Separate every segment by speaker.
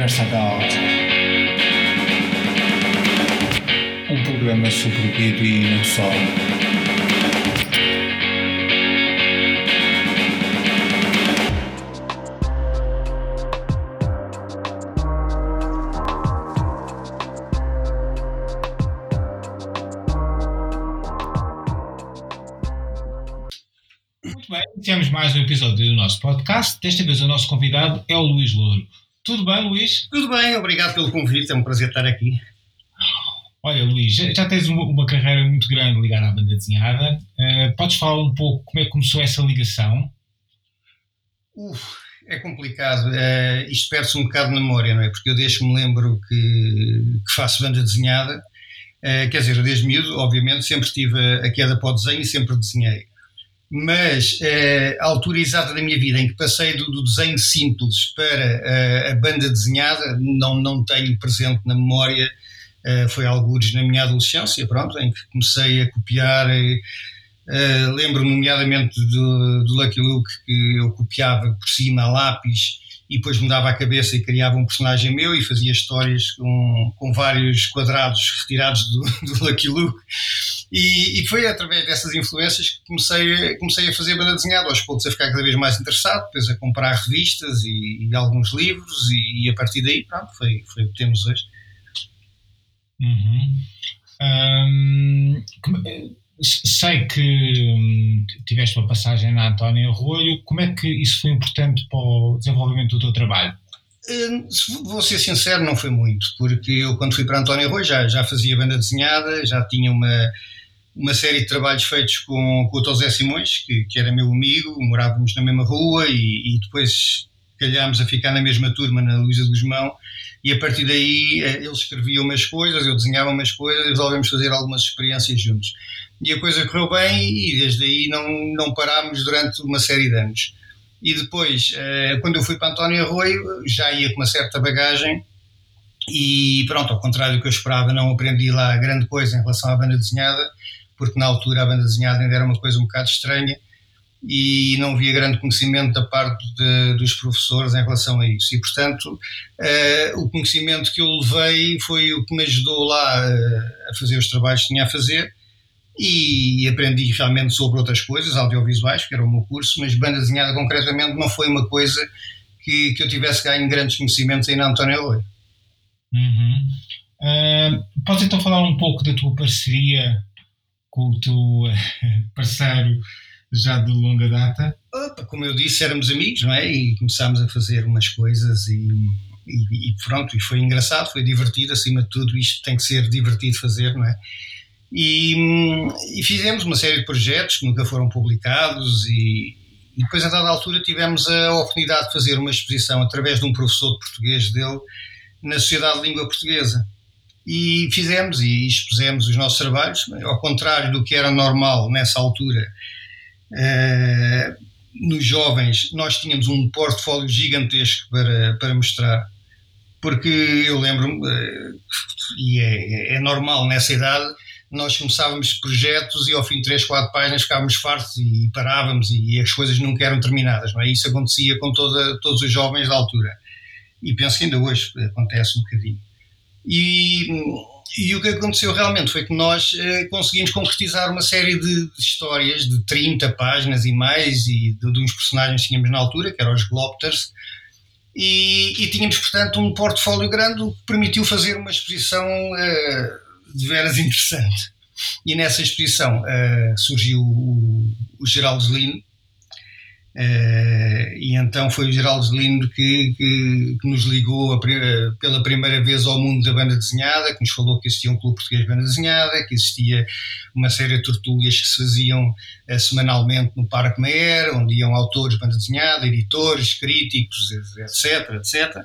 Speaker 1: Versagal. Um programa sobre o Bibi e não só.
Speaker 2: Muito bem, iniciamos mais um episódio do nosso podcast. Desta vez o nosso convidado é o Luís Louro. Tudo bem, Luís?
Speaker 3: Tudo bem, obrigado pelo convite, é um prazer estar aqui.
Speaker 2: Olha, Luís, já, tens uma, uma carreira muito grande ligada à banda desenhada. Uh, podes falar um pouco como é que começou essa ligação?
Speaker 3: Uf, é complicado. Uh, isto perde-se um bocado de memória, não é? Porque eu desde me lembro que, que faço banda desenhada, uh, quer dizer, desde miúdo, obviamente, sempre tive a, a queda para o desenho e sempre desenhei mas uh, a altura exata da minha vida em que passei do, do desenho simples para uh, a banda desenhada não, não tenho presente na memória. Uh, foi alguns na minha adolescência, pronto, em que comecei a copiar. Lembro-me, nomeadamente, do, do Lucky Luke, que eu copiava por cima a lápis e depois mudava a cabeça e criava um personagem meu e fazia histórias com, com vários quadrados retirados do, do Lucky Luke. E, e, foi através dessas influências que comecei, comecei a fazer banda desenhada, aos poucos a ficar cada vez mais interessado, depois a comprar revistas e, e alguns livros, e, e, a partir daí, pronto, foi, foi o que temos hoje.
Speaker 2: Uhum. Um, sei que hum, tiveste uma passagem na Antónia Arroio, como é que isso foi importante para o desenvolvimento do teu trabalho?
Speaker 3: Hum, vou ser sincero, não foi muito, porque eu quando fui para António Arroio já, já fazia banda desenhada, já tinha uma, uma série de trabalhos feitos com, com o Tosé Simões, que, que era meu amigo, morávamos na mesma rua e, e depois calhámos a ficar na mesma turma na Luísa de Guzmão e a partir daí eh, ele escrevia umas coisas, eu desenhava umas coisas e resolvemos fazer algumas experiências juntos. E a coisa correu bem e desde aí não, não parámos durante uma série de anos. E depois, eh, quando eu fui para António Arroio, já ia com uma certa bagagem e pronto, ao contrário do que eu esperava, não aprendi lá grande coisa em relação à banda desenhada, porque na altura a banda desenhada ainda era uma coisa um bocado estranha e não havia grande conhecimento da parte de, dos professores em relação a isso. E, portanto, uh, o conhecimento que eu levei foi o que me ajudou lá uh, a fazer os trabalhos que tinha a fazer e aprendi realmente sobre outras coisas, audiovisuais, que era o meu curso, mas banda desenhada concretamente não foi uma coisa que, que eu tivesse ganho grandes conhecimentos aí na António Oi.
Speaker 2: Uhum. Uh, podes então falar um pouco da tua parceria com o teu parceiro já de longa data?
Speaker 3: Opa, como eu disse, éramos amigos, não é? E começámos a fazer umas coisas e, e, e, pronto, e foi engraçado, foi divertido, acima de tudo, isto tem que ser divertido fazer, não é? E, e fizemos uma série de projetos que nunca foram publicados e, e depois, a dada altura, tivemos a oportunidade de fazer uma exposição através de um professor de português dele na Sociedade de Língua Portuguesa. E fizemos e expusemos os nossos trabalhos, ao contrário do que era normal nessa altura. Uh, nos jovens, nós tínhamos um portfólio gigantesco para, para mostrar, porque eu lembro-me, uh, e é, é normal nessa idade, nós começávamos projetos e ao fim de 3, 4 páginas ficávamos fartos e parávamos e as coisas nunca eram terminadas. Não é? Isso acontecia com toda, todos os jovens da altura. E penso que ainda hoje acontece um bocadinho. E, e o que aconteceu realmente foi que nós eh, conseguimos concretizar uma série de, de, histórias de 30 páginas e mais, e de, de uns personagens que tínhamos na altura, que eram os Glopters, e, e, tínhamos, portanto, um portfólio grande, o que permitiu fazer uma exposição eh, de veras interessante. E nessa exposição uh, surgiu o, o Geraldo Zelino, uh, e então foi o Geraldo Zelino que, que, que, nos ligou a, pela primeira vez ao mundo da banda desenhada, que nos falou que existia um clube português de banda desenhada, que existia uma série de tertúlias que se faziam uh, semanalmente no Parque Meyer, onde iam autores de banda desenhada, editores, críticos, etc, etc.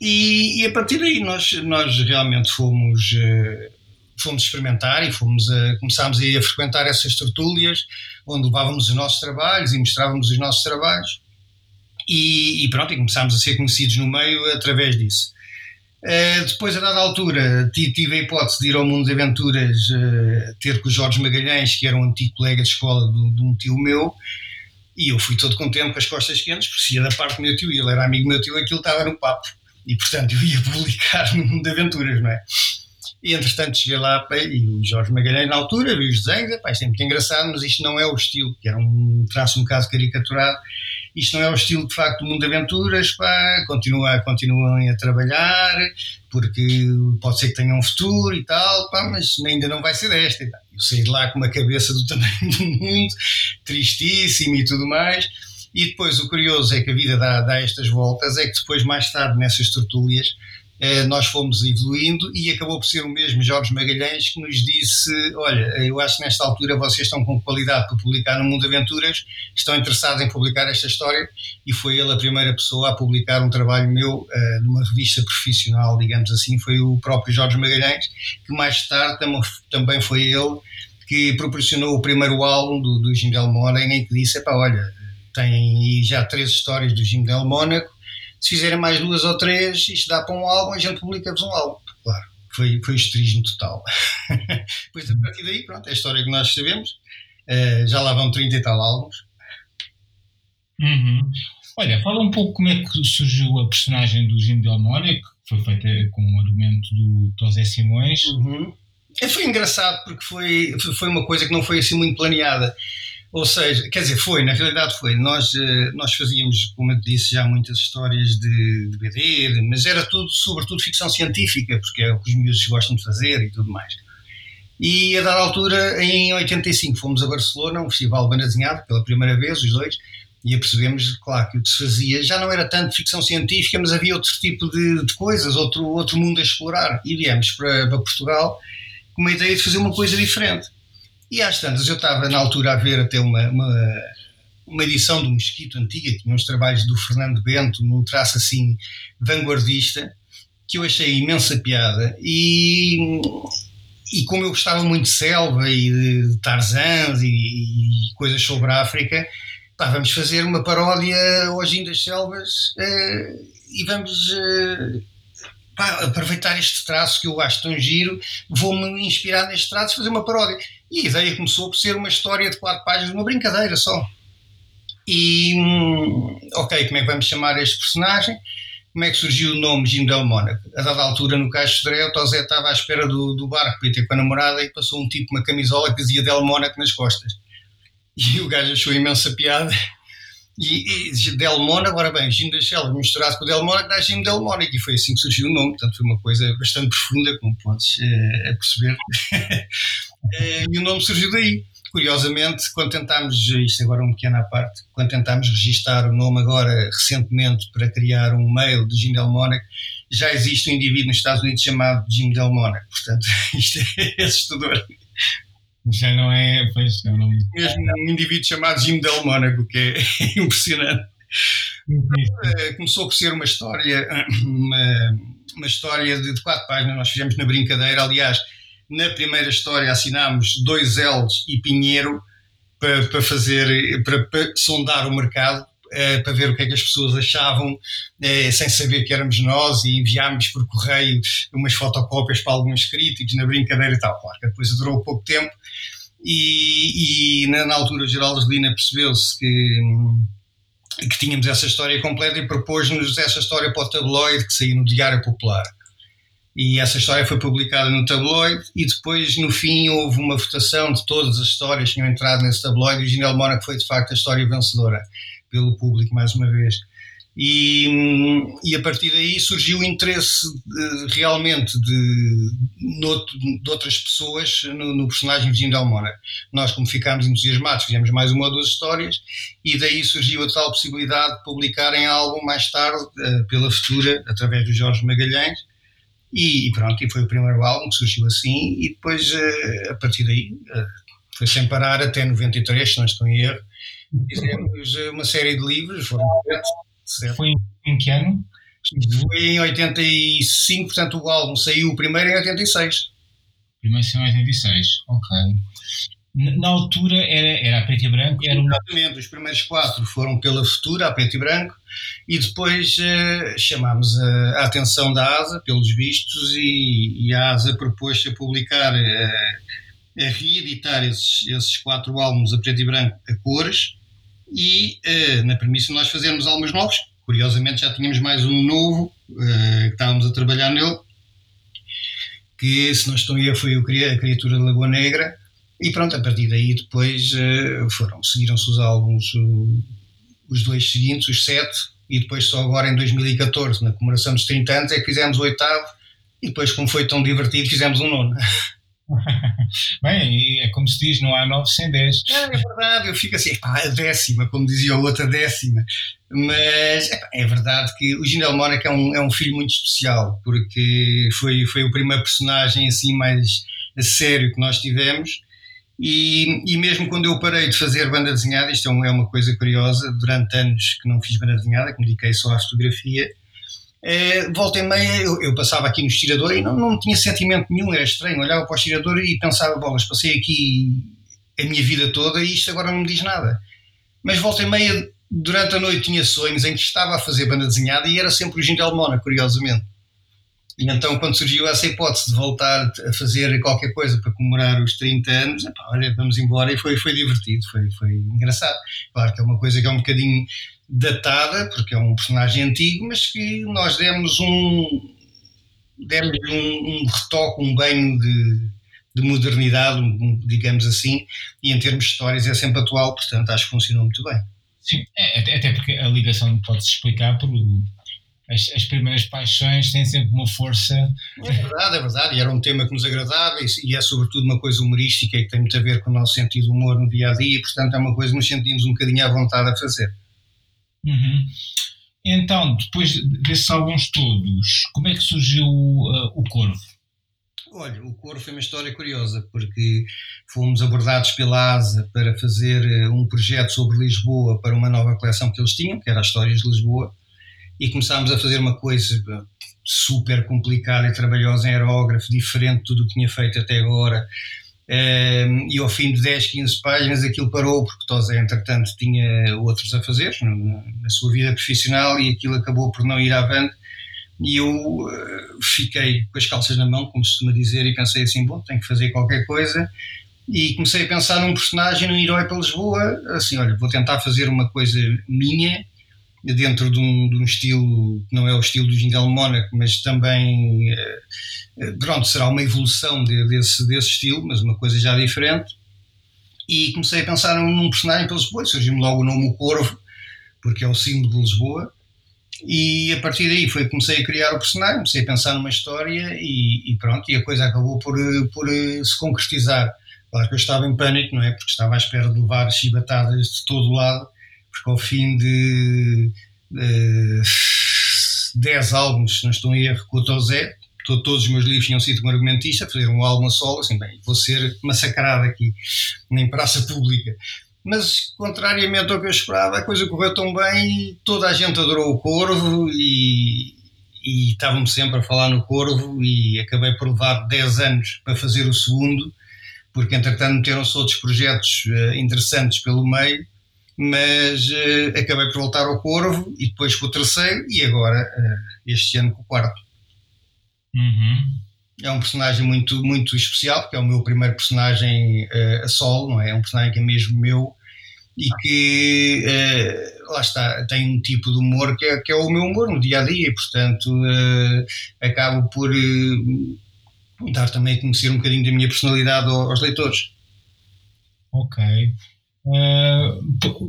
Speaker 3: E, e, a partir daí nós, nós realmente fomos, uh, fomos experimentar e fomos a, começámos a, a frequentar essas tertúlias, onde levávamos os nossos trabalhos e mostrávamos os nossos trabalhos. E, e pronto, e começámos a ser conhecidos no meio através disso. Uh, depois, a dada altura, tive a hipótese de ir ao mundo de aventuras uh, ter com o Jorge Magalhães, que era um antigo colega de escola de, de um tio meu, e eu fui todo contente com as costas quentes, porque se ia da parte do meu tio e ele era amigo do meu tio, aquilo estava no papo. E portanto eu ia publicar no mundo de aventuras, não é? E entretanto cheguei lá e o Jorge Magalhães, na altura, viu os desenhos, pá, isto é muito engraçado, mas isto não é o estilo, que era um traço um bocado caricaturado, isto não é o estilo de facto do mundo de aventuras, pá, continua, continuem a trabalhar, porque pode ser que tenham um futuro e tal, pá, mas ainda não vai ser desta. Eu saí de lá com uma cabeça do tamanho do mundo, tristíssimo e tudo mais. E depois o curioso é que a vida dá, dá estas voltas, é que depois, mais tarde, nessas tertúlias, nós fomos evoluindo e acabou por ser o mesmo Jorge Magalhães que nos disse: Olha, eu acho que nesta altura vocês estão com qualidade para publicar no Mundo Aventuras, estão interessados em publicar esta história, e foi ele a primeira pessoa a publicar um trabalho meu uh, numa revista profissional, digamos assim. Foi o próprio Jorge Magalhães, que mais tarde também foi ele que proporcionou o primeiro álbum do, do Jim Del Mónaco, em que disse: Olha, tem já três histórias do Jim Del Mónaco se fizerem mais duas ou três, isto dá para um álbum, a gente publica-vos um álbum. Claro, foi, foi esterismo total. Depois, a partir daí, pronto, é a história que nós sabemos. Uh, já lá vão 30 e tal álbuns.
Speaker 2: Uhum. Olha, fala um pouco como é que surgiu a personagem do Jim Del que foi feita com o argumento do Tosé Simões.
Speaker 3: Uhum. É, foi engraçado porque foi, foi uma coisa que não foi assim muito planeada. Ou seja, quer dizer, foi, na realidade foi. Nós, eh, nós fazíamos, como eu disse, já muitas histórias de, de BD, mas era tudo, sobretudo, ficção científica, porque é o que os miúdos gostam de fazer e tudo mais. E a dada altura, em 85, fomos a Barcelona, um festival desenhado, pela primeira vez, os dois, e apercebemos, claro, que o que se fazia já não era tanto ficção científica, mas havia outro tipo de, de coisas, outro, outro mundo a explorar. E viemos para, para Portugal com uma ideia de fazer uma coisa diferente. E às tantas, eu estava na altura a ver até uma, uma, uma edição do Mosquito antiga, tinha uns trabalhos do Fernando Bento, num traço assim vanguardista, que eu achei imensa piada. E, e como eu gostava muito de selva e de Tarzãs e, e coisas sobre a África, pá, vamos fazer uma paródia hoje das selvas uh, e vamos. Uh, pá, aproveitar este traço que eu acho tão giro, vou-me inspirar neste traço e fazer uma paródia. E a ideia começou por ser uma história de quatro páginas, uma brincadeira só. E, hum, ok, como é que vamos chamar este personagem? Como é que surgiu o nome Jim Del Mónaco? A dada altura, no Caixo de o Tosé estava à espera do, do barco para ir ter com a namorada e passou um tipo uma camisola que dizia Del Mónaco nas costas. E o gajo achou imensa piada e, e Del Monaco, agora bem, Jim das Selvas misturado com o Del Monaco dá Jim Del Monaco, e foi assim que surgiu o nome, portanto foi uma coisa bastante profunda, como podes é, perceber. é, e o nome surgiu daí. Curiosamente, quando tentámos, isto agora é um pequeno à parte, quando tentámos registar o nome agora recentemente para criar um mail de Jim Del Monaco, já existe um indivíduo nos Estados Unidos chamado Jim Del Monaco, portanto isto é assustador.
Speaker 2: Já não é. Pois, não, não...
Speaker 3: Mesmo um indivíduo chamado Jim Del Mónaco, que é impressionante. Eh, começou por ser uma história, uma, uma história de, de, quatro páginas. Nós fizemos na brincadeira. Aliás, na primeira história assinámos dois L's e Pinheiro para, para fazer, para, para sondar o mercado uh, para ver o que é que as pessoas achavam, uh, sem saber que éramos nós, e enviámos por correio umas fotocópias para alguns críticos, na brincadeira e tal. Claro que depois durou pouco tempo, e, e na, na, altura o Geraldo Lina percebeu-se que, que tínhamos essa história completa e propôs-nos essa história para o tabloide que saiu no Diário Popular. E essa história foi publicada no tabloide e depois, no fim, houve uma votação de todas as histórias que tinham entrado nesse tabloide e o Ginel Mónaco foi, de facto, a história vencedora pelo público, mais uma vez. E, e a partir daí surgiu o interesse de, realmente de, de, outras pessoas no, no personagem Virgínia Dalmona. Nós, como ficámos entusiasmados, fizemos mais uma ou duas histórias e daí surgiu a tal possibilidade de publicarem algo mais tarde, uh, pela Futura, através do Jorge Magalhães. E, e, pronto, e foi o primeiro álbum que surgiu assim, e depois, uh, a partir daí, uh, foi sem parar até 93, se não estou em erro, Fizemos eh, uma série de livros, foram.
Speaker 2: Foi em que ano?
Speaker 3: Foi em 85, portanto o álbum saiu primeiro em 86.
Speaker 2: Primeiro saiu em 86, ok. Na altura era, era a preto e branco? Era
Speaker 3: Exatamente, os primeiros quatro foram pela Futura, a preto e branco, e depois uh, chamámos a, a, atenção da ASA, pelos vistos, e, e a ASA propôs-se a publicar, uh, a reeditar esses, esses quatro álbuns a preto e branco a cores, e uh, na premissa nós fazermos álbuns novos, curiosamente já tínhamos mais um novo uh, que estávamos a trabalhar nele, que se não estou a foi o, a Criatura da Lagoa Negra, e pronto, a partir daí depois uh, foram, seguiram-se os álbuns, os dois seguintes, os sete, e depois só agora em 2014, na comemoração dos 30 anos, é que fizemos o oitavo, e depois como foi tão divertido fizemos um nono.
Speaker 2: Bem, é como se diz, não há 9 sem 10.
Speaker 3: É, verdade, eu fico assim, pá, a décima, como dizia o outro, a décima. Mas é, é verdade que o Gindel Mónaco é um, é um filho muito especial, porque foi, foi o primeiro personagem assim mais a sério que nós tivemos. E, e mesmo quando eu parei de fazer banda desenhada, isto é, é uma coisa curiosa, durante anos que não fiz banda desenhada, que me dediquei só à fotografia, é, volta e meia eu, eu, passava aqui no estirador e não, não tinha sentimento nenhum, era estranho. Olhava para o estirador e pensava: bolas, passei aqui a minha vida toda e isto agora não me diz nada. Mas volta e meia, durante a noite, tinha sonhos em que estava a fazer banda desenhada e era sempre o Gindel Mona, curiosamente. E então, quando surgiu essa hipótese de voltar a fazer qualquer coisa para comemorar os 30 anos, epá, olha, vamos embora e foi, foi divertido, foi, foi engraçado. Claro que é uma coisa que é um bocadinho datada, porque é um personagem antigo, mas que nós demos um demos um, um retoque, um banho de, de modernidade, digamos assim, e em termos de histórias é sempre atual, portanto acho que funcionou muito bem.
Speaker 2: Sim, é, até porque a ligação pode-se explicar por as, as, primeiras paixões têm sempre uma força.
Speaker 3: É verdade, é verdade, e era um tema que nos agradava e, e é sobretudo uma coisa humorística e que tem muito a ver com o nosso sentido de humor no dia a dia, e portanto é uma coisa que nos sentimos um bocadinho à vontade a fazer.
Speaker 2: Uhum. Então, depois desses álbuns todos, como é que surgiu uh, o Corvo?
Speaker 3: Olha, o Corvo foi uma história curiosa, porque fomos abordados pela ASA para fazer uh, um projeto sobre Lisboa para uma nova coleção que eles tinham, que era as Histórias de Lisboa, e começámos a fazer uma coisa super complicada e trabalhosa em aerógrafo, diferente de tudo o que tinha feito até agora, um, e ao fim de 10, 15 páginas aquilo parou, porque Tosé, entretanto, tinha outros a fazer na, sua vida profissional e aquilo acabou por não ir avante. E eu uh, fiquei com as calças na mão, como se costuma dizer, e pensei assim: bom, tenho que fazer qualquer coisa. E comecei a pensar num personagem, num herói para Lisboa. Assim, olha, vou tentar fazer uma coisa minha, dentro de um, de um estilo que não é o estilo do Gindel Mónaco, mas também. Uh, eh, pronto, será uma evolução de, desse, desse estilo, mas uma coisa já diferente. E comecei a pensar num personagem para Lisboa, surgiu-me logo o nome O Corvo, porque é o símbolo de Lisboa. E a partir daí foi que comecei a criar o personagem, comecei a pensar numa história e, e pronto, e a coisa acabou por, por eh, se concretizar. Claro que eu estava em pânico, não é? Porque estava à espera de levar chibatadas de todo lado, porque ao fim de, de 10 álbuns, se não estou em erro, com o Tozé, todos os meus livros tinham sido como argumentista, fazer um álbum a solo, assim, bem, vou ser massacrado aqui, nem praça pública. Mas, contrariamente ao que eu esperava, a coisa correu tão bem toda a gente adorou o Corvo e, e estavam sempre a falar no Corvo e acabei por levar 10 anos para fazer o segundo, porque entretanto meteram-se outros projetos uh, interessantes pelo meio, mas uh, acabei por voltar ao Corvo e depois com o terceiro e agora uh, este ano com o quarto.
Speaker 2: Uhum.
Speaker 3: É um personagem muito, muito especial, porque é o meu primeiro personagem uh, a solo, não é? É um personagem que é mesmo meu e que, lá está, tem um tipo de humor que é, que é o meu humor no dia a dia, e, portanto, acabo por dar também a conhecer um bocadinho da minha personalidade aos leitores.
Speaker 2: Ok. Uh,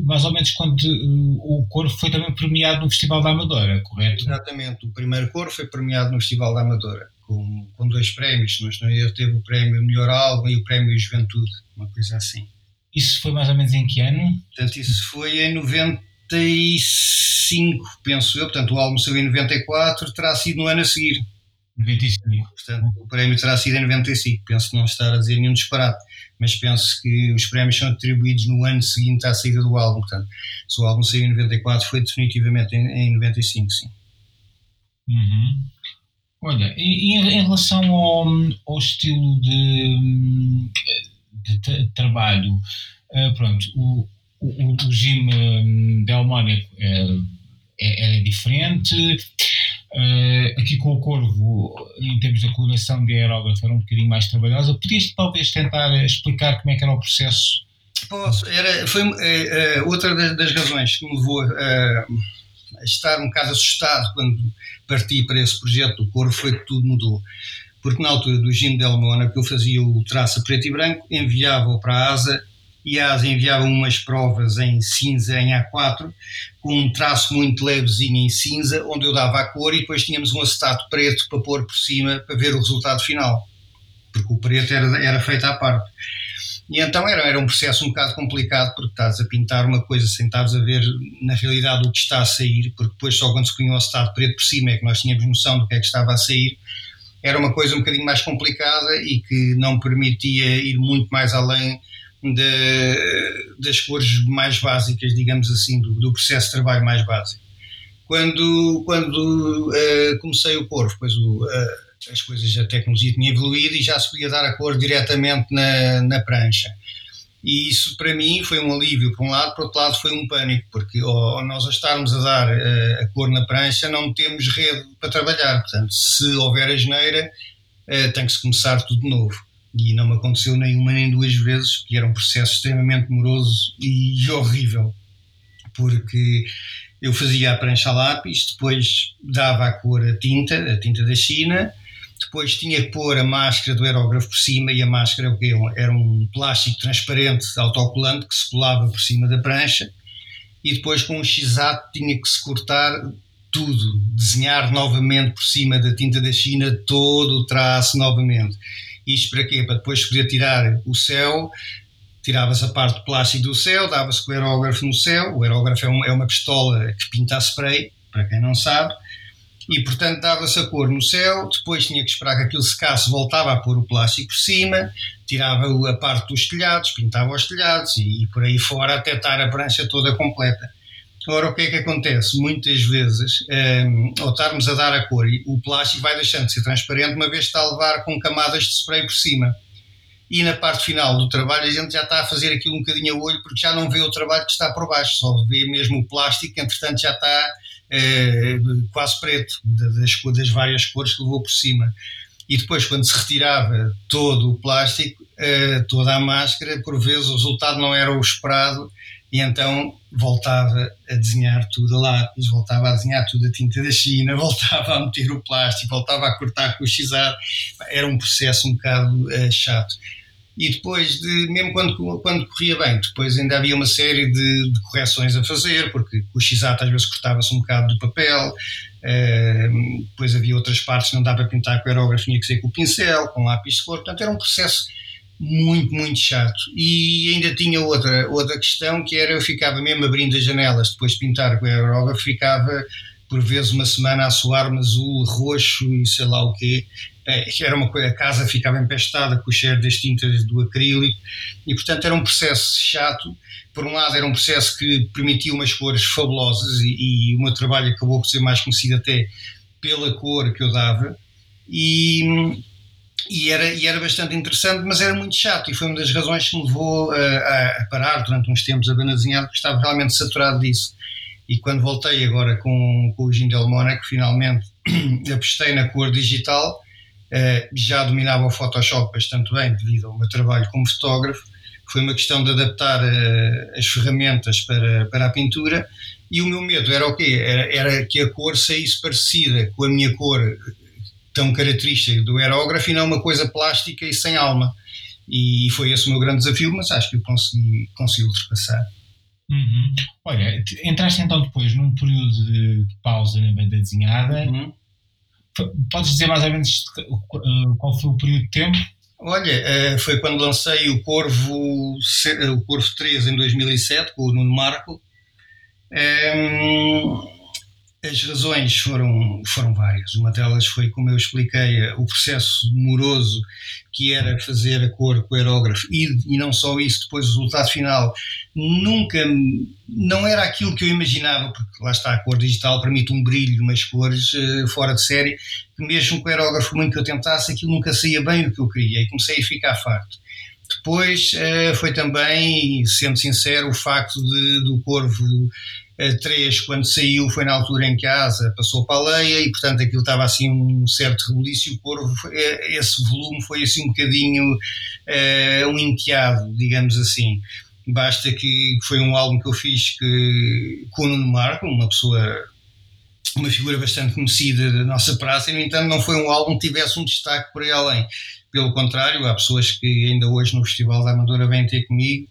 Speaker 2: mais ou menos quando uh, o coro foi também premiado no Festival da Amadora, correto?
Speaker 3: Exatamente, o primeiro coro foi premiado no Festival da Amadora, com, com dois prémios, mas não teve o prémio Melhor Álbum e o prémio Juventude, uma coisa assim.
Speaker 2: Isso foi mais ou menos em que ano?
Speaker 3: Portanto, isso foi em 95, penso eu, portanto o álbum saiu em 94, terá sido no ano a seguir.
Speaker 2: 95.
Speaker 3: Portanto, o prémio terá sido em 95, penso não estar a dizer nenhum disparate mas penso que os prémios são atribuídos no ano seguinte à saída do álbum. Portanto, se o álbum saiu em 94, foi definitivamente em, em 95, sim.
Speaker 2: Uhum. Olha, e, e, em relação ao, ao estilo de, de, trabalho, uh, pronto, o, o, o regime hum, delmónico é, é, é diferente. Uh, aqui com o Corvo, em termos da coloração de aerógrafo, era um bocadinho mais trabalhosa. Podias talvez tentar explicar como é que era o processo?
Speaker 3: Posso. Era, foi uh, outra das, das, razões que me levou a, a estar um bocado assustado quando parti para esse projeto do Corvo foi que tudo mudou. Porque na altura do Jim Del Mona, que eu fazia o traço preto e branco, enviava-o para a ASA e a ASA enviava umas provas em cinza, em A4, com um traço muito levezinho em cinza, onde eu dava a cor e depois tínhamos um acetato preto para pôr por cima para ver o resultado final. Porque o preto era, era feito à parte. E então era, era um processo um bocado complicado, porque estás a pintar uma coisa sem estares a ver na realidade o que está a sair, porque depois só quando se punha o acetato preto por cima é que nós tínhamos noção do que é que estava a sair. Era uma coisa um bocadinho mais complicada e que não permitia ir muito mais além de, das cores mais básicas, digamos assim, do, do, processo de trabalho mais básico. Quando, quando uh, comecei o Corvo, pois o, uh, as coisas, a tecnologia tinha evoluído e já se podia dar a cor diretamente na, na prancha. E isso para mim foi um alívio, por um lado, por outro lado foi um pânico, porque ao nós estarmos a dar uh, a cor na prancha não temos rede para trabalhar, portanto, se houver a geneira, tem que se começar tudo de novo e não me aconteceu nem uma nem duas vezes, que era um processo extremamente moroso e horrível, porque eu fazia a prancha a lápis, depois dava a cor a tinta, a tinta da China, depois tinha que pôr a máscara do aerógrafo por cima e a máscara era um plástico transparente autocolante que se colava por cima da prancha. E depois com um x tinha que se cortar tudo, desenhar novamente por cima da tinta da China todo o traço novamente. Isto para quê? Para depois poder tirar o céu, tiravas a parte de plástico do céu, dava-se com o aerógrafo no céu. O aerógrafo é uma, é uma pistola que pinta a spray, para quem não sabe, e portanto dava-se a cor no céu. Depois tinha que esperar que aquilo secasse, voltava a pôr o plástico por cima, tirava a parte dos telhados, pintava os telhados e, e por aí fora até estar a prancha toda completa. Ora, o que é que acontece? Muitas vezes, um, ehm, ao estarmos a dar a cor, o plástico vai deixando de ser transparente, uma vez está a levar com camadas de spray por cima. E na parte final do trabalho, a gente já está a fazer aquilo um bocadinho a olho, porque já não vê o trabalho que está por baixo, só vê mesmo o plástico, que entretanto já está eh, quase preto, das, das várias cores que levou por cima e depois quando se retirava todo o plástico, eh, toda a máscara, por vezes o resultado não era o esperado e então voltava a desenhar tudo a lápis, voltava a desenhar tudo a tinta da China, voltava a meter o plástico, voltava a cortar com o xizar. Era um processo um bocado uh, chato. E depois, de, mesmo quando, quando corria bem, depois ainda havia uma série de, de correções a fazer, porque o x-ato às vezes cortava-se um bocado do papel, uh, depois havia outras partes que não dava para pintar com tinha que ser com o pincel, com lápis de cor, portanto era um processo muito, muito chato. E ainda tinha outra, outra questão que era eu ficava mesmo abrindo as janelas depois de pintar com a aerógrafo, ficava por vezes uma semana a suar-me azul, roxo e sei lá o quê. É, era uma coisa, a casa ficava empestada com o cheiro das tintas do acrílico e portanto era um processo chato. Por um lado era um processo que permitia umas cores fabulosas e, e o meu trabalho acabou por ser mais conhecido até pela cor que eu dava e e era, e era bastante interessante, mas era muito chato e foi uma das razões que me levou a, a, parar durante uns tempos a banda desenhar, porque estava realmente saturado disso. E quando voltei agora com, com o Gindel Mónaco, finalmente apostei na cor digital, uh, já dominava o Photoshop bastante bem devido ao meu trabalho como fotógrafo, foi uma questão de adaptar uh, as ferramentas para, para a pintura e o meu medo era o quê? Era, era que a cor saísse parecida com a minha cor tão característica do aerógrafo e não uma coisa plástica e sem alma. E foi esse o meu grande desafio, mas acho que eu consegui, consegui ultrapassar.
Speaker 2: Uhum. Olha, entraste então depois num período de, pausa na banda desenhada. Uhum. Podes dizer mais ou menos uh, qual foi o período de tempo?
Speaker 3: Olha, uh, foi quando lancei o Corvo, o Corvo 3 em 2007 com o Nuno Marco. Um, as razões foram, foram várias. Uma delas foi, como eu expliquei, o processo moroso que era fazer a cor com o aerógrafo e, e não só isso, depois o resultado final nunca, não era aquilo que eu imaginava, porque lá está, a cor digital permite um brilho, umas cores uh, fora de série, que mesmo com o aerógrafo muito que eu tentasse, aquilo nunca saía bem o que eu queria e comecei a ficar farto. Depois uh, foi também, sendo sincero, o facto de, do Corvo 3, quando saiu, foi na altura em que a asa passou para a leia e, portanto, aquilo estava assim um certo rebuliço o Corvo, eh, esse volume foi assim um bocadinho uh, um enteado, digamos assim. Basta que foi um álbum que eu fiz que, com o Nuno Marco, uma pessoa uma figura bastante conhecida da nossa praça, e no entanto não foi um álbum que tivesse um destaque por aí além. Pelo contrário, há pessoas que ainda hoje no Festival da Amadora vêm ter comigo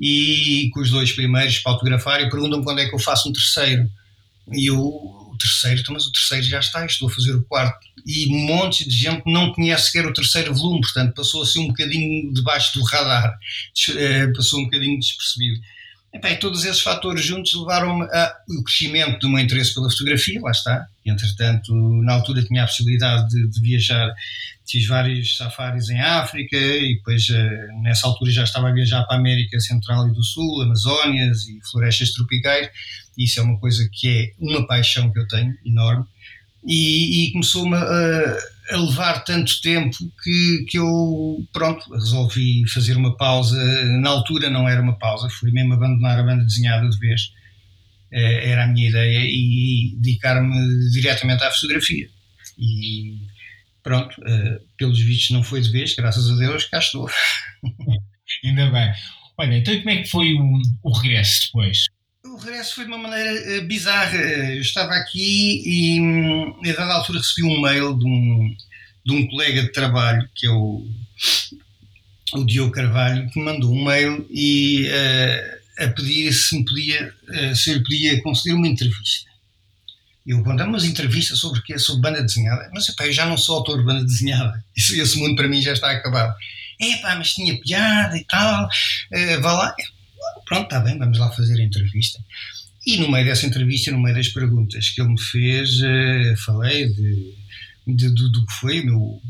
Speaker 3: e com os dois primeiros para autografar e perguntam quando é que eu faço um terceiro. E eu, o terceiro, então, mas o terceiro já está, estou a fazer o quarto. E um monte de gente não conhece sequer o terceiro volume, portanto passou assim um bocadinho debaixo do radar, eh, passou um bocadinho despercebido. E, todos esses fatores juntos levaram-me ao crescimento do meu interesse pela fotografia, lá está. Entretanto, na altura tinha a possibilidade de, de viajar, fiz vários safaris em África e depois, eh, nessa altura, já estava a viajar para a América Central e do Sul, Amazónias e florestas tropicais. Isso é uma coisa que é uma paixão que eu tenho, enorme. E, e começou-me a a levar tanto tempo que, que eu, pronto, resolvi fazer uma pausa. Na altura não era uma pausa, fui mesmo abandonar a banda desenhada de vez, eh, era a minha ideia, e dedicar-me diretamente à fotografia. E pronto, eh, pelos vistos não foi de vez, graças a Deus, cá estou.
Speaker 2: Ainda bem. Olha, então como é que foi o, o regresso depois?
Speaker 3: O regresso foi de uma maneira uh, bizarra. Eu estava aqui e, hum, a dada altura, recebi um mail de um, de um colega de trabalho, que é o, o Diogo Carvalho, que me mandou um mail e, uh, a pedir se me podia, uh, se eu lhe podia conceder uma entrevista. Eu perguntei, mas entrevista sobre o quê? Sobre banda desenhada? Mas epá, eu já não sou autor de banda desenhada. Isso, esse mundo para mim já está acabado. É pá, mas tinha piada e tal. Uh, vá lá pronto, está bem, vamos lá fazer a entrevista. E no meio dessa entrevista, no meio das perguntas que ele me fez, uh, falei de, de, do, do, que foi meu,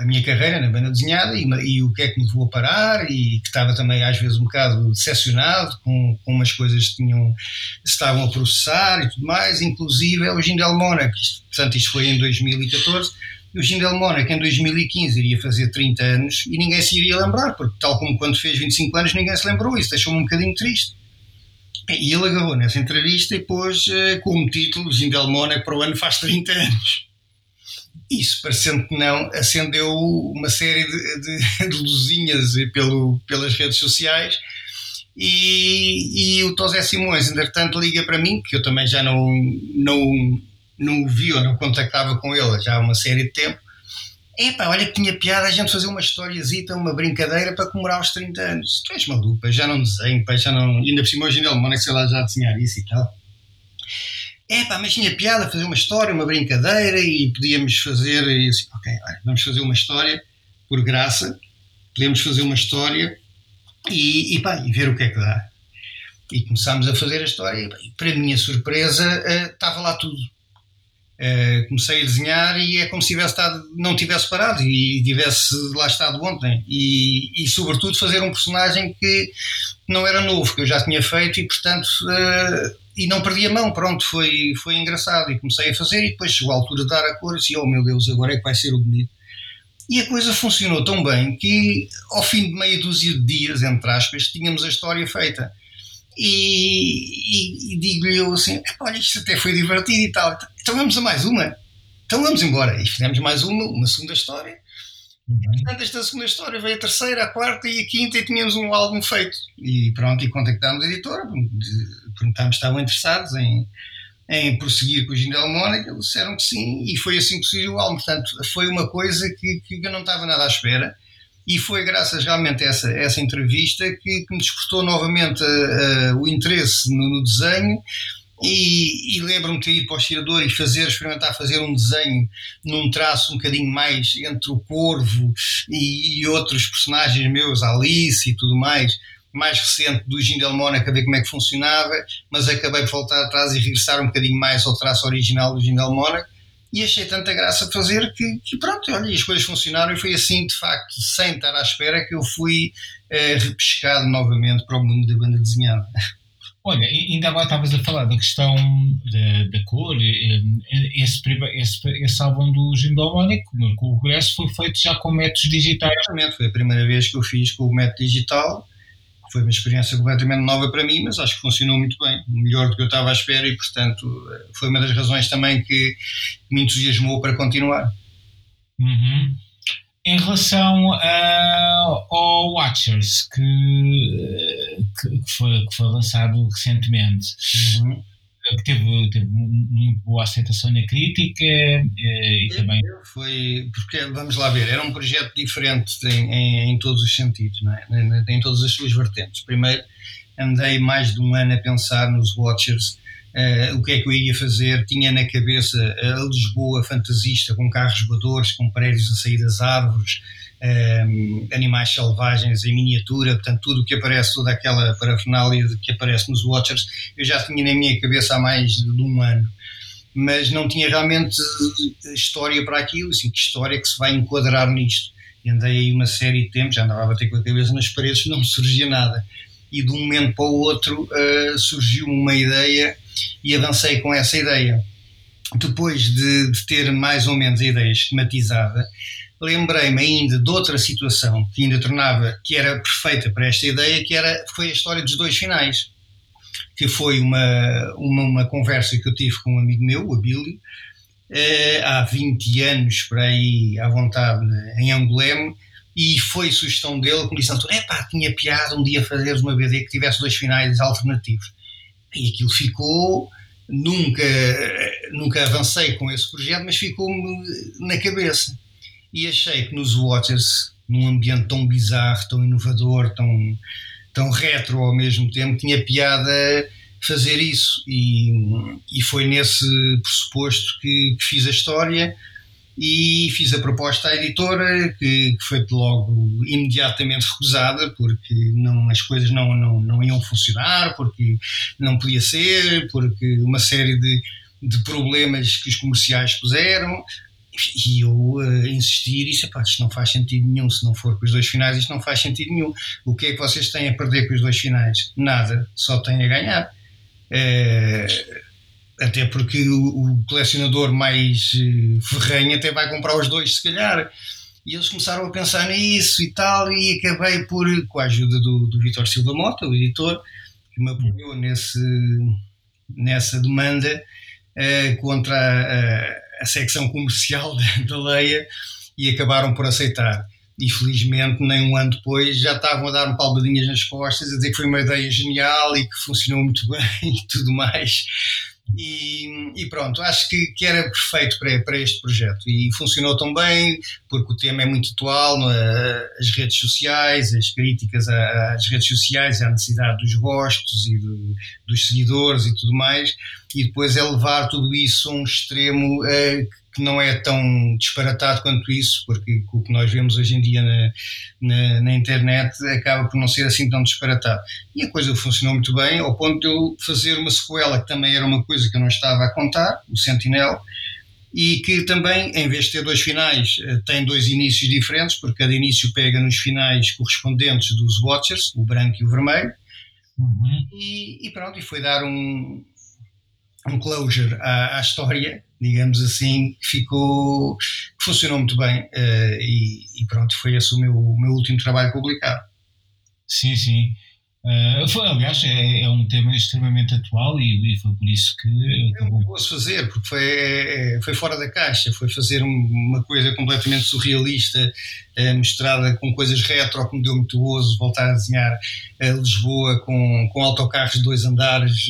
Speaker 3: a minha carreira na banda desenhada e, e, o que é que me levou a parar e que estava também às vezes um bocado decepcionado com, com umas coisas que tinham, estavam a processar e tudo mais, inclusive é o Gindel Mona, que portanto isto foi em 2014, e o Gindel Mona que em 2015 iria fazer 30 anos e ninguém se iria lembrar, porque tal como quando fez 25 anos ninguém se lembrou, isso deixou-me um bocadinho triste. E ele agarrou nessa entrevista e pôs uh, como título Gindel Mona para o ano faz 30 anos. Isso, parecendo que não, acendeu uma série de, de, de luzinhas pelo, pelas redes sociais e, e o Tosé Simões, entretanto, liga para mim, que eu também já não, não não o vi ou não contactava com ele já há uma série de tempo. Epá, olha que tinha piada a gente fazer uma historiazita, uma brincadeira para comemorar os 30 anos. Tu és maluco, já não desenho, pá, já não. Ainda por cima hoje ainda ele, sei lá, já desenhar isso e tal. Epá, mas tinha piada fazer uma história, uma brincadeira e podíamos fazer. E assim, ok, olha, vamos fazer uma história por graça, podemos fazer uma história e, e, pá, e ver o que é que dá. E começámos a fazer a história e, para minha surpresa, uh, estava lá tudo Uh, comecei a desenhar e é como se tivesse estado, não tivesse parado e tivesse lá estado ontem. E, e, sobretudo, fazer um personagem que não era novo, que eu já tinha feito e, portanto, uh, e não perdi a mão. Pronto, foi, foi engraçado. E comecei a fazer e depois chegou a altura de dar a cor e disse: Oh meu Deus, agora é que vai ser o bonito. E a coisa funcionou tão bem que, ao fim de meia dúzia de dias, entre aspas, tínhamos a história feita e, e, e digo-lhe assim: olha, isto até foi divertido e tal. Então vamos a mais uma. Então vamos embora. E fizemos mais uma, uma segunda história. Portanto, esta segunda história veio a terceira, a quarta e a quinta e tínhamos um álbum feito. E pronto, e contactámos a editora, perguntámos se estavam interessados em, em prosseguir com o Gindel Mónica, disseram que sim, e foi assim que surgiu o álbum. Portanto, foi uma coisa que, que eu não estava nada à espera e foi graças realmente a essa, a essa entrevista que, que, me despertou novamente uh, uh, o interesse no, no desenho. E, e lembro-me de ido para o estirador e fazer, experimentar fazer um desenho num traço um bocadinho mais entre o Corvo e, e outros personagens meus, Alice e tudo mais, mais recente do Gindel Mónaco a ver como é que funcionava, mas acabei por voltar atrás e regressar um bocadinho mais ao traço original do Gindel Mónaco e achei tanta graça fazer que, que, pronto, olha, as coisas funcionaram e foi assim, de facto, sem estar à espera, que eu fui eh, repescado novamente para o mundo da banda desenhada.
Speaker 2: Olha, ainda agora estavas a falar da questão da, da cor, esse, esse, esse álbum do Gindomónico, com o regresso, foi feito já com métodos digitais.
Speaker 3: Exatamente, foi a primeira vez que eu fiz com o método digital foi uma experiência completamente nova para mim, mas acho que funcionou muito bem, melhor do que eu estava à espera e, portanto, foi uma das razões também que me entusiasmou para continuar.
Speaker 2: Uhum. Em relação uh, ao Watchers, que, que, foi, que foi lançado recentemente, uhum. Que teve, teve muito boa aceitação na crítica e, e também.
Speaker 3: Foi, porque vamos lá ver, era um projeto diferente em, em, em todos os sentidos, não é? em, em todas as suas vertentes. Primeiro, andei mais de um ano a pensar nos Watchers. Uh, o que é que eu ia fazer? Tinha na cabeça a Lisboa fantasista, com carros voadores, com prédios a sair das árvores, animais selvagens em miniatura, portanto, tudo o que aparece, toda aquela parafernália que aparece nos Watchers, eu já tinha na minha cabeça há mais de um ano. Mas não tinha realmente história para aquilo, assim, que história que se vai enquadrar nisto. E andei aí uma série de tempo, já andava a bater com a cabeça nas paredes, não surgia nada. E de um momento para o outro uh, surgiu uma ideia e avancei com essa ideia. Depois de, de ter mais ou menos a ideia esquematizada, lembrei-me ainda de outra situação que ainda tornava, que era perfeita para esta ideia, que era, foi a história dos dois finais, que foi uma, uma, uma conversa que eu tive com um amigo meu, o Abílio, eh, há 20 anos, por aí, à vontade, em Angoleme, e foi sugestão dele que me disse, pá, tinha piada um dia fazeres uma BD que tivesse dois finais alternativos. E aquilo ficou, nunca, nunca avancei com esse projeto, mas ficou-me na cabeça e achei que nos Watchers, num ambiente tão bizarro, tão inovador, tão, tão retro ao mesmo tempo, tinha piada fazer isso. E, e foi nesse pressuposto que, que, fiz a história e fiz a proposta à editora que, que, foi logo imediatamente recusada porque não, as coisas não, não, não iam funcionar, porque não podia ser, porque uma série de, de problemas que os comerciais puseram e eu uh, insisti e disse: isto não faz sentido nenhum. Se não for com os dois finais, isto não faz sentido nenhum. O que é que vocês têm a perder com os dois finais? Nada, só têm a ganhar. Uh, até porque o, o, colecionador mais uh, ferrenho até vai comprar os dois, se calhar. E eles começaram a pensar nisso e tal, e acabei por, com a ajuda do, do Vitor Silva Mota, o editor, que me apoiou nesse, nessa demanda contra a a secção comercial da, Leia e acabaram por aceitar. E felizmente, nem um ano depois, já estavam a dar-me palmadinhas nas costas, a dizer que foi uma ideia genial e que funcionou muito bem e tudo mais. E, e, pronto, acho que, que era perfeito para, para este projeto e funcionou tão bem porque o tema é muito atual, é? as redes sociais, as críticas às redes sociais, a necessidade dos gostos e do, dos seguidores e tudo mais, e depois é levar tudo isso a um extremo uh, que não é tão disparatado quanto isso, porque o que nós vemos hoje em dia na, na, na, internet acaba por não ser assim tão disparatado. E a coisa funcionou muito bem, ao ponto de eu fazer uma sequela, que também era uma coisa que eu não estava a contar, o Sentinel, e que também, em vez de ter dois finais, eh, tem dois inícios diferentes, porque cada início pega nos finais correspondentes dos Watchers, o branco e o vermelho, uhum. e, e, pronto, e foi dar um, um closure à, à, história, digamos assim, que ficou, que funcionou muito bem uh, e, e, pronto, foi esse o meu, o meu último trabalho publicado.
Speaker 2: Sim, sim. Uh, foi, aliás, é, é, um tema extremamente atual e, e foi por isso que
Speaker 3: acabou. Eu posso fazer, porque foi, é, foi fora da caixa, foi fazer uma coisa completamente surrealista, uh, misturada com coisas retro, que me deu muito gozo voltar a desenhar uh, Lisboa com, com autocarros de dois andares,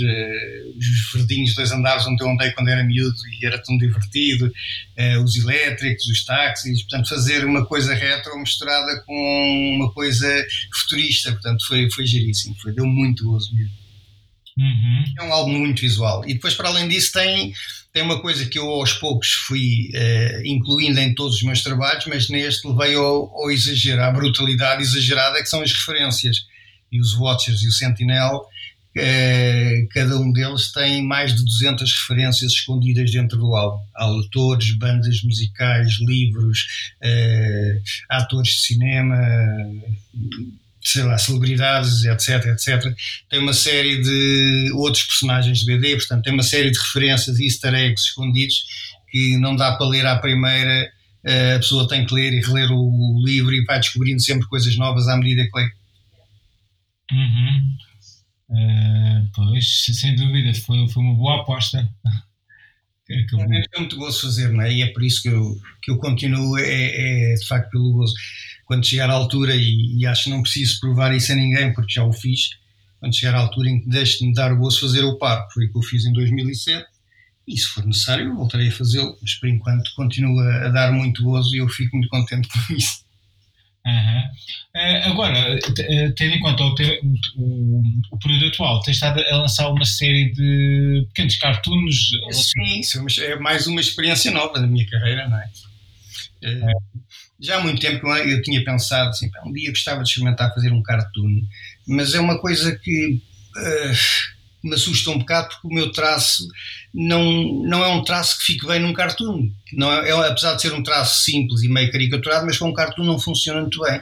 Speaker 3: os verdinhos de dois andares onde eu andei quando era miúdo e era tão divertido, os elétricos, os táxis, portanto, fazer uma coisa retro misturada com uma coisa futurista, portanto, foi, foi giríssimo assim, foi, deu muito gozo mesmo. Uhum. É um álbum muito visual. E depois, para além disso, tem, tem uma coisa que eu aos poucos fui uh, incluindo em todos os meus trabalhos, mas neste levei ao, ao exagero, à brutalidade exagerada, que são as referências. E os Watchers e o Sentinel, uh, cada um deles tem mais de 200 referências escondidas dentro do álbum. Há autores, bandas musicais, livros, uh, atores de cinema sei lá, celebridades, etc, etc. Tem uma série de outros personagens de BD, portanto, tem uma série de referências e easter eggs escondidos que não dá para ler à primeira, a pessoa tem que ler e reler o livro e vai descobrindo sempre coisas novas à medida que lê.
Speaker 2: Uhum. Uh, pois, sem dúvida, foi, foi uma boa aposta.
Speaker 3: Acabou. É muito gosto fazer, não é? E é por isso que eu, que eu continuo, é, é de facto pelo gozo quando chegar à altura, e, e, acho que não preciso provar isso a ninguém porque já o fiz, quando chegar à altura em que deixe de me dar o gosto fazer o par, foi o que eu fiz em 2007, e se for necessário voltarei a fazê-lo, mas por enquanto continua a dar muito gozo e eu fico muito contente com isso.
Speaker 2: Uhum. Uh, agora, eh, tendo em conta o, o, o, período atual, tens estado a lançar uma série de pequenos cartoons?
Speaker 3: Sim, é mais uma experiência nova da minha carreira, não é? Uh, já há muito tempo que eu tinha pensado assim, um dia gostava de experimentar fazer um cartoon, mas é uma coisa que uh, me assusta um bocado porque o meu traço não, não é um traço que fique bem num cartoon. Não é, é, apesar de ser um traço simples e meio caricaturado, mas com um cartoon não funciona muito bem.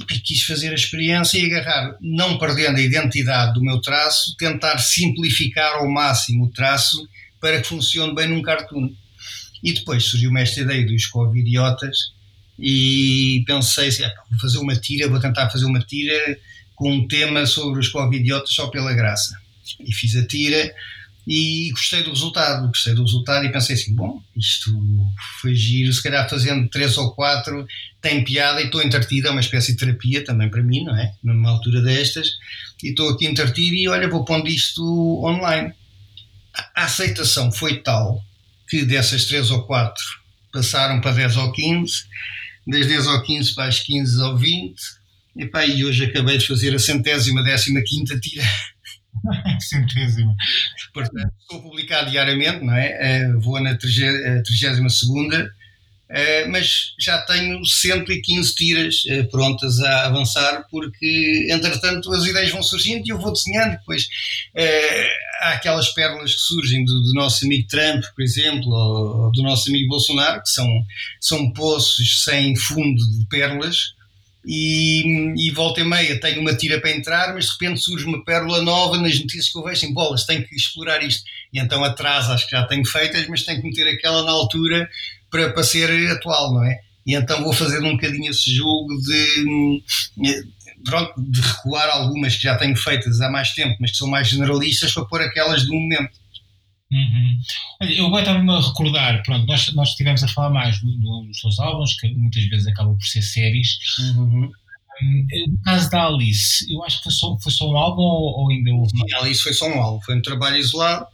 Speaker 3: E quis fazer a experiência e agarrar, não perdendo a identidade do meu traço, tentar simplificar ao máximo o traço para que funcione bem num cartoon. E depois surgiu-me esta ideia dos covidiotas e pensei assim, vou fazer uma tira, vou tentar fazer uma tira com um tema sobre os covidiotas só pela graça. E fiz a tira e gostei do resultado, gostei do resultado e pensei assim, bom, isto foi giro, se calhar fazendo três ou quatro tem piada e estou entretido, é uma espécie de terapia também para mim, não é? Numa altura destas, e estou aqui entretido e olha, vou pondo isto online. A aceitação foi tal que dessas três ou quatro passaram para 10 ou 15, das 10 ou 15 para as 15 ou 20, e, pá, e hoje acabei de fazer a centésima, décima quinta tira
Speaker 2: Centésima.
Speaker 3: Portanto, estou a publicar diariamente, não é? Uh, vou na 32 segunda, uh, mas já tenho 115 tiras uh, prontas a avançar, porque entretanto as ideias vão surgindo e eu vou desenhando. Depois há aquelas pérolas que surgem do, do, nosso amigo Trump, por exemplo, ou, ou do nosso amigo Bolsonaro, que são, são poços sem fundo de pérolas e, e volta e meia tenho uma tira para entrar, mas de repente surge uma pérola nova nas notícias que eu vejo em bolas, tenho que explorar isto. E então atrás acho que já tenho feitas, mas tenho que meter aquela na altura para, para ser atual, não é? E então vou fazer um bocadinho esse jogo de, de recuar algumas que já tenho feitas há mais tempo, mas que são mais generalistas, para pôr aquelas do momento.
Speaker 2: Uhum. Eu agora estava-me a recordar, pronto, nós, nós estivemos a falar mais dos seus álbuns, que muitas vezes acabam por ser séries.
Speaker 3: Uhum.
Speaker 2: Um, no caso da Alice, eu acho que foi só, foi só um álbum ou, ou ainda houve
Speaker 3: mais? Sim, Alice foi só um álbum, foi um trabalho isolado,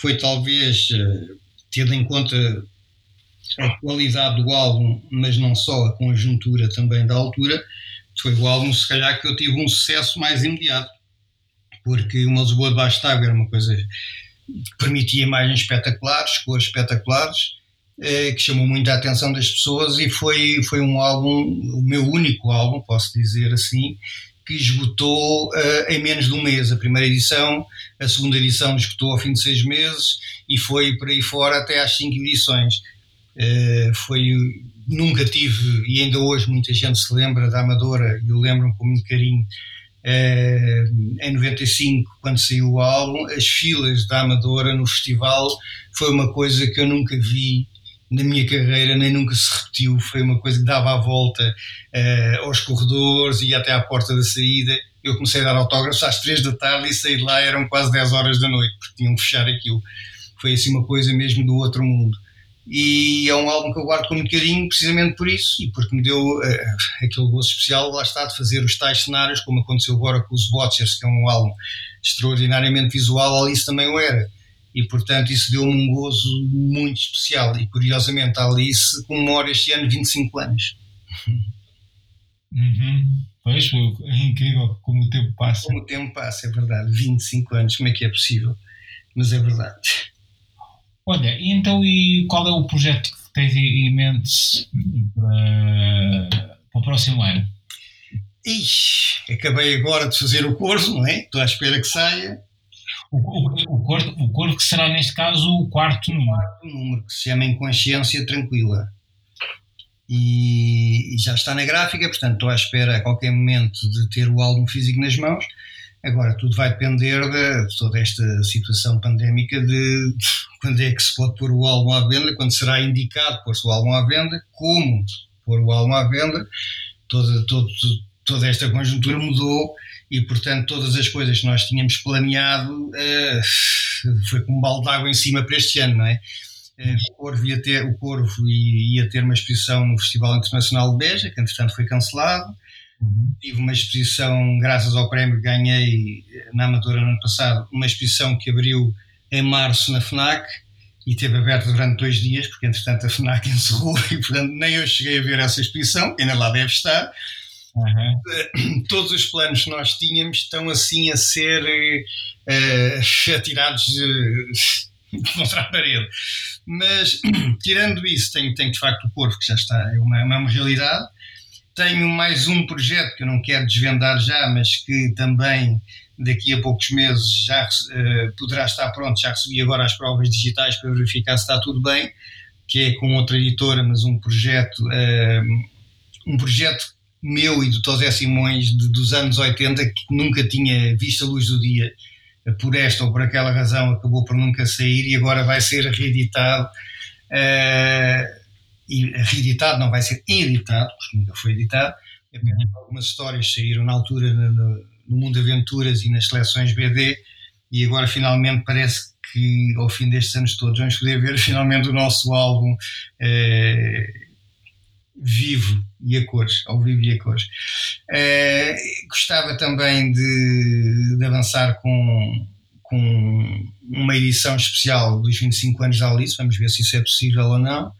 Speaker 3: foi talvez, uh, tendo em conta a qualidade do álbum, mas não só a conjuntura também da altura, foi o álbum, se calhar, que eu tive um sucesso mais imediato, porque uma Lisboa debaixo de água era uma coisa permitia imagens espetaculares, cores espetaculares, eh, que chamou muito a atenção das pessoas e foi, foi um álbum, o meu único álbum, posso dizer assim, que esgotou uh, em menos de um mês. A primeira edição, a segunda edição esgotou ao fim de seis meses e foi por aí fora até às cinco edições. Uh, foi, nunca tive, e ainda hoje muita gente se lembra da Amadora, eu lembro-me com muito carinho, eh, em 95, quando saiu o álbum, as filas da Amadora no festival foi uma coisa que eu nunca vi na minha carreira, nem nunca se repetiu. Foi uma coisa que dava a volta uh, aos corredores e até à porta da saída. Eu comecei a dar autógrafos às 3 da tarde e saí de lá, eram quase 10 horas da noite, porque tinham que fechar aquilo. Foi assim uma coisa mesmo do outro mundo e é um álbum que eu guardo com muito carinho precisamente por isso e porque me deu uh, aquele gosto especial lá está de fazer os tais cenários como aconteceu agora com os Watchers que é um álbum extraordinariamente visual Alice também o era. E portanto isso deu-me um gozo muito especial. E curiosamente a Alice comemora este ano 25 anos.
Speaker 2: Uhum. Pois, é incrível como o tempo passa.
Speaker 3: Como o tempo passa, é verdade. 25 anos, como é que é possível? Mas é verdade
Speaker 2: Olha, então e qual é o projeto que tens em mente para, para o próximo ano?
Speaker 3: Ixi, acabei agora de fazer o corvo, não é? Estou à espera que saia.
Speaker 2: O, o, o, corvo, o corvo que será neste caso o quarto número. O
Speaker 3: quarto número, que se chama Inconsciência Tranquila. E, e, já está na gráfica, portanto estou à espera a qualquer momento de ter o álbum físico nas mãos. Agora, tudo vai depender de toda esta situação pandémica de quando é que se pode pôr o álbum à venda, quando será indicado pôr-se o álbum à venda, como pôr o álbum à venda. Toda, toda esta conjuntura mudou e, portanto, todas as coisas que nós tínhamos planeado uh, foi com um balde de água em cima para este ano, não é? Uh, o Corvo, ia ter, o Corvo ia ter uma exposição no Festival Internacional de Beja, que entretanto foi cancelado. Uhum. Tive uma exposição, graças ao prémio que ganhei na Amadora no ano passado, uma exposição que abriu em março na FNAC e teve aberto durante dois dias, porque entretanto a FNAC encerrou e portanto nem eu cheguei a ver essa exposição, ainda lá deve estar. Uhum. Todos os planos que nós tínhamos estão assim a ser uh, atirados uh, contra a parede. Mas, tirando isso, tenho, tenho de facto o corpo, que já está, é uma, é uma realidade. Tenho mais um projeto que eu não quero desvendar já, mas que também daqui a poucos meses já uh, poderá estar pronto. Já recebi agora as provas digitais para verificar se está tudo bem, que é com outra editora, mas um projeto, uh, um projeto meu e do Tosé Simões de, dos anos 80 que nunca tinha visto a luz do dia por esta ou por aquela razão acabou por nunca sair e agora vai ser reeditado. Uh, reeditado, não vai ser editado, porque nunca foi editado. Algumas histórias saíram na altura no, no Mundo Aventuras e nas seleções BD, e agora finalmente parece que ao fim destes anos todos vamos poder ver finalmente o nosso álbum uh, vivo e a cores, ao vivo e a cores. Uh, gostava também de, de, avançar com, com uma edição especial dos 25 anos da Alice, vamos ver se isso é possível ou não.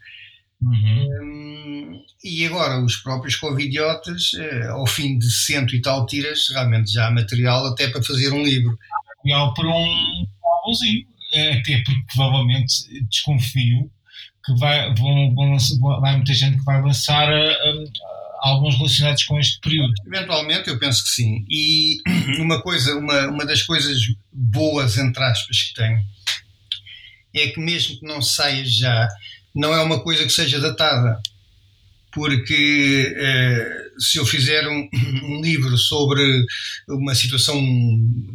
Speaker 3: Uhum. Um, e agora os próprios covidiotas, uh, ao fim de cento e tal tiras, realmente já há material até para fazer um livro.
Speaker 2: Material para um álbumzinho, até porque provavelmente desconfio que vai, vão, vão, vai muita gente que vai lançar uh, alguns relacionados com este período.
Speaker 3: Eventualmente, eu penso que sim. E uma coisa, uma, uma das coisas boas, entre aspas, que tenho é que mesmo que não saia já, não é uma coisa que seja datada. Porque uh, se eu fizer um, um, livro sobre uma situação,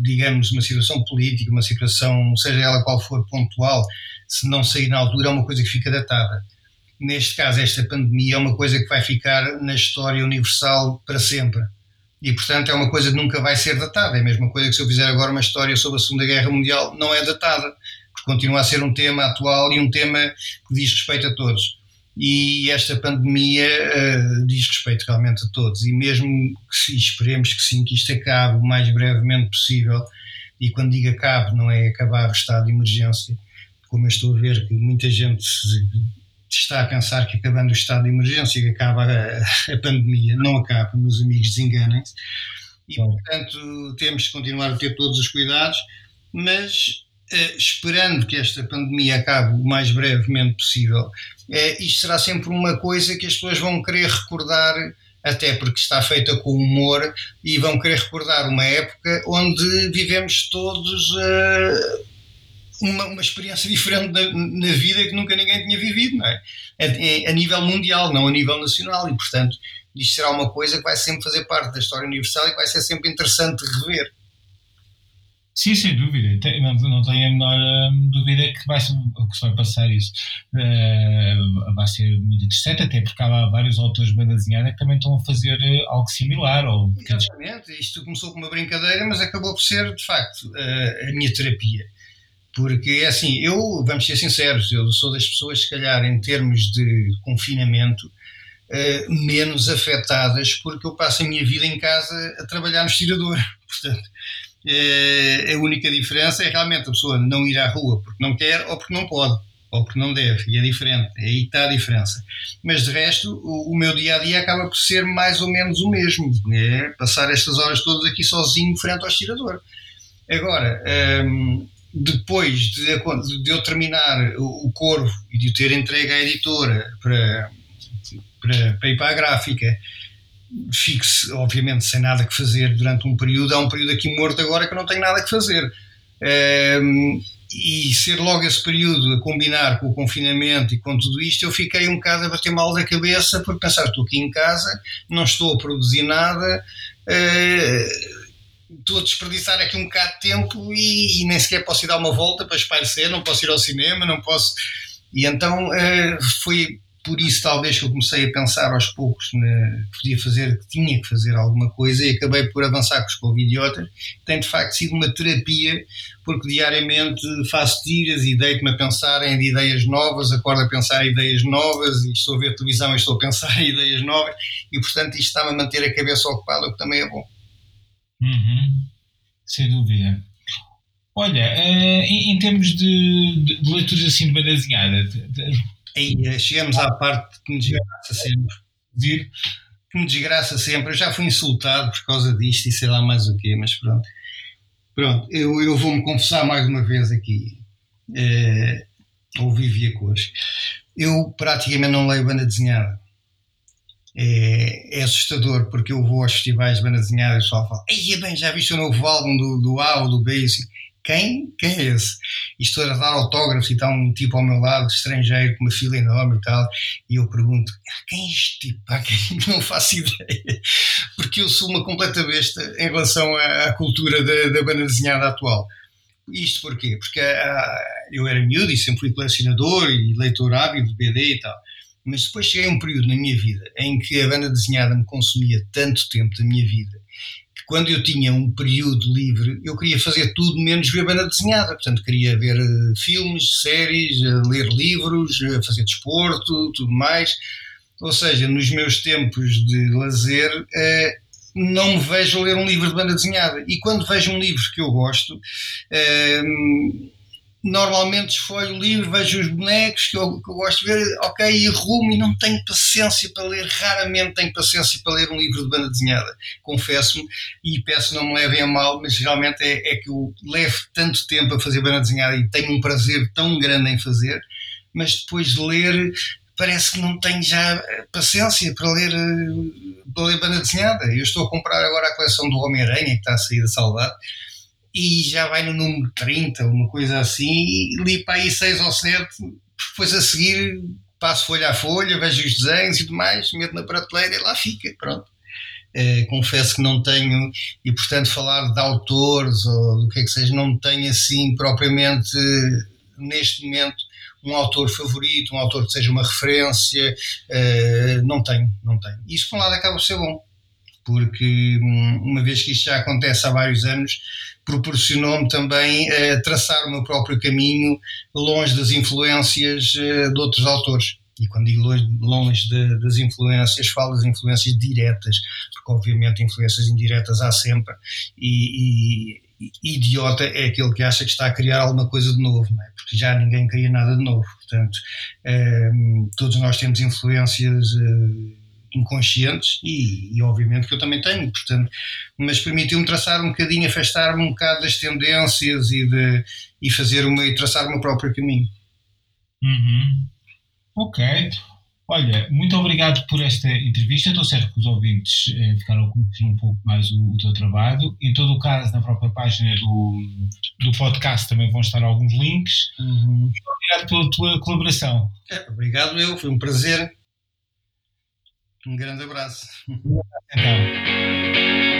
Speaker 3: digamos, uma situação política, uma situação, seja ela qual for, pontual, se não sair na altura, é uma coisa que fica datada. Neste caso, esta pandemia é uma coisa que vai ficar na história universal para sempre. E, portanto, é uma coisa que nunca vai ser datada. É a mesma coisa que se eu fizer agora uma história sobre a Segunda Guerra Mundial, não é datada, continua a ser um tema atual e um tema que diz respeito a todos. E esta pandemia uh, diz respeito realmente a todos. E mesmo que esperemos que sim, que isto acabe o mais brevemente possível, e quando digo acabe, não é acabar o estado de emergência, como eu estou a ver que muita gente está a pensar que acabando o estado de emergência que acaba a, a pandemia, não acaba, meus amigos, desenganem-se. E, portanto, temos de continuar a ter todos os cuidados, mas esperando que esta pandemia acabe o mais brevemente possível, eh, isto será sempre uma coisa que as pessoas vão querer recordar, até porque está feita com humor, e vão querer recordar uma época onde vivemos todos. Eh, uma, uma experiência diferente na, na, vida que nunca ninguém tinha vivido, não é? A, a, nível mundial, não a nível nacional, e portanto isto será uma coisa que vai sempre fazer parte da história universal e vai ser sempre interessante rever.
Speaker 2: Sim, sem dúvida. Não, não tenho a menor hum, dúvida que, vai, que se vai passar isso. Uh, vai ser muito interessante, até porque há vários autores de banda que também estão a fazer eh, algo similar. Ou...
Speaker 3: Exatamente. Isto começou com uma brincadeira, mas acabou por ser, de facto, uh, a minha terapia. Porque, é assim, eu, vamos ser sinceros, eu sou das pessoas, se calhar, em termos de confinamento, uh, menos afetadas, porque eu passo a minha vida em casa a trabalhar no estirador. Portanto, uh, a única diferença é realmente a pessoa não ir à rua porque não quer ou porque não pode, ou porque não deve, e é diferente, é aí está a diferença. Mas de resto, o, o meu dia a dia acaba por ser mais ou menos o mesmo, é passar estas horas todas aqui sozinho frente ao estirador. Agora, ehm, depois de, de, eu terminar o, o Corvo e de o ter entregue à editora para, para, para ir para a gráfica, fixe, obviamente, sem nada que fazer durante um período. Há um período aqui morto agora que eu não tenho nada que fazer. Um, e ser logo esse período a combinar com o confinamento e com tudo isto, eu fiquei um bocado a bater mal da cabeça por pensar: estou aqui em casa, não estou a produzir nada. Uh, estou a desperdiçar aqui um bocado de tempo e, e, nem sequer posso ir dar uma volta para espairecer, não posso ir ao cinema, não posso. E então uh, foi por isso talvez que eu comecei a pensar aos poucos que podia fazer, que tinha que fazer alguma coisa e acabei por avançar com os Covidiotas. Tem de facto sido uma terapia, porque diariamente faço tiras e deito-me a pensar em ideias novas, acordo a pensar em ideias novas e estou a ver televisão e estou a pensar em ideias novas e portanto isto está-me a manter a cabeça ocupada, o que também é bom.
Speaker 2: Uhum. Sem dúvida. Olha, uh, em, termos de, de, leituras assim de desenhada,
Speaker 3: Aí eh, chegamos à parte que me desgraça sempre. Que me desgraça sempre. Eu já fui insultado por causa disto e sei lá mais o quê, mas pronto. Pronto, eu, eu vou-me confessar mais uma vez aqui. É, ou vivi a cores. Eu praticamente não leio banda desenhada. É, é, assustador porque eu vou aos festivais de banda desenhada e o pessoal fala: Ei, bem, já viste o novo álbum do, do A ou do B? Assim, quem? Quem é esse? E estou a dar autógrafos e está um tipo ao meu lado, estrangeiro, com uma fila enorme e tal, e eu pergunto, ah, quem é este tipo? Ah, não faço ideia, porque eu sou uma completa besta em relação à, cultura da, da banda desenhada atual. Isto porquê? Porque ah, eu era miúdo e sempre fui colecionador e leitor ávido de BD e tal. Mas depois cheguei a um período na minha vida em que a banda desenhada me consumia tanto tempo da minha vida quando eu tinha um período livre, eu queria fazer tudo menos ver banda desenhada. Portanto, queria ver uh, filmes, séries, uh, ler livros, uh, fazer desporto, tudo mais. Ou seja, nos meus tempos de lazer, não me vejo ler um livro de banda desenhada. E quando vejo um livro que eu gosto, normalmente esfolho o livro, vejo os bonecos que eu, que eu, gosto de ver, ok, e rumo e não tenho paciência para ler, raramente tenho paciência para ler um livro de banda desenhada, confesso-me, e peço não me levem a mal, mas realmente é, é, que eu levo tanto tempo a fazer banda desenhada e tenho um prazer tão grande em fazer, mas depois de ler parece que não tenho já paciência para ler, para ler banda desenhada. Eu estou a comprar agora a coleção do Homem-Aranha, que está a sair da Saudade, e já vai no número 30, uma coisa assim, e li para aí 6 ou 7, depois a seguir passo folha a folha, vejo os desenhos e demais, meto na prateleira e lá fica, pronto. É, confesso que não tenho, e portanto falar de autores ou do que é que seja, não tenho assim propriamente neste momento um autor favorito, um autor que seja uma referência, uh, não tenho, não tenho. Isso por um lado acaba por ser bom, porque hum, uma vez que isto já acontece há vários anos, proporcionou-me também uh, traçar o meu próprio caminho longe das influências uh, de outros autores. E quando digo longe, longe de, das influências, falo das influências diretas, porque obviamente influências indiretas há sempre, e, e, idiota é aquele que acha que está a criar alguma coisa de novo, é? porque já ninguém cria nada de novo. Portanto, eh, todos nós temos influências inconscientes e, e, obviamente que eu também tenho, portanto, mas permitiu-me traçar um bocadinho, afastar-me um bocado das tendências e, de, e fazer uma, e traçar o meu próprio caminho.
Speaker 2: Uhum. Ok. Olha, muito obrigado por esta entrevista. Estou certo que os ouvintes eh, ficaram a conhecer um pouco mais o, o, teu trabalho. Em todo o caso, na própria página do, do podcast também vão estar alguns links. Uhum. Obrigado pela tua colaboração.
Speaker 3: É, obrigado, eu. Foi um prazer. Um grande abraço.
Speaker 2: Então.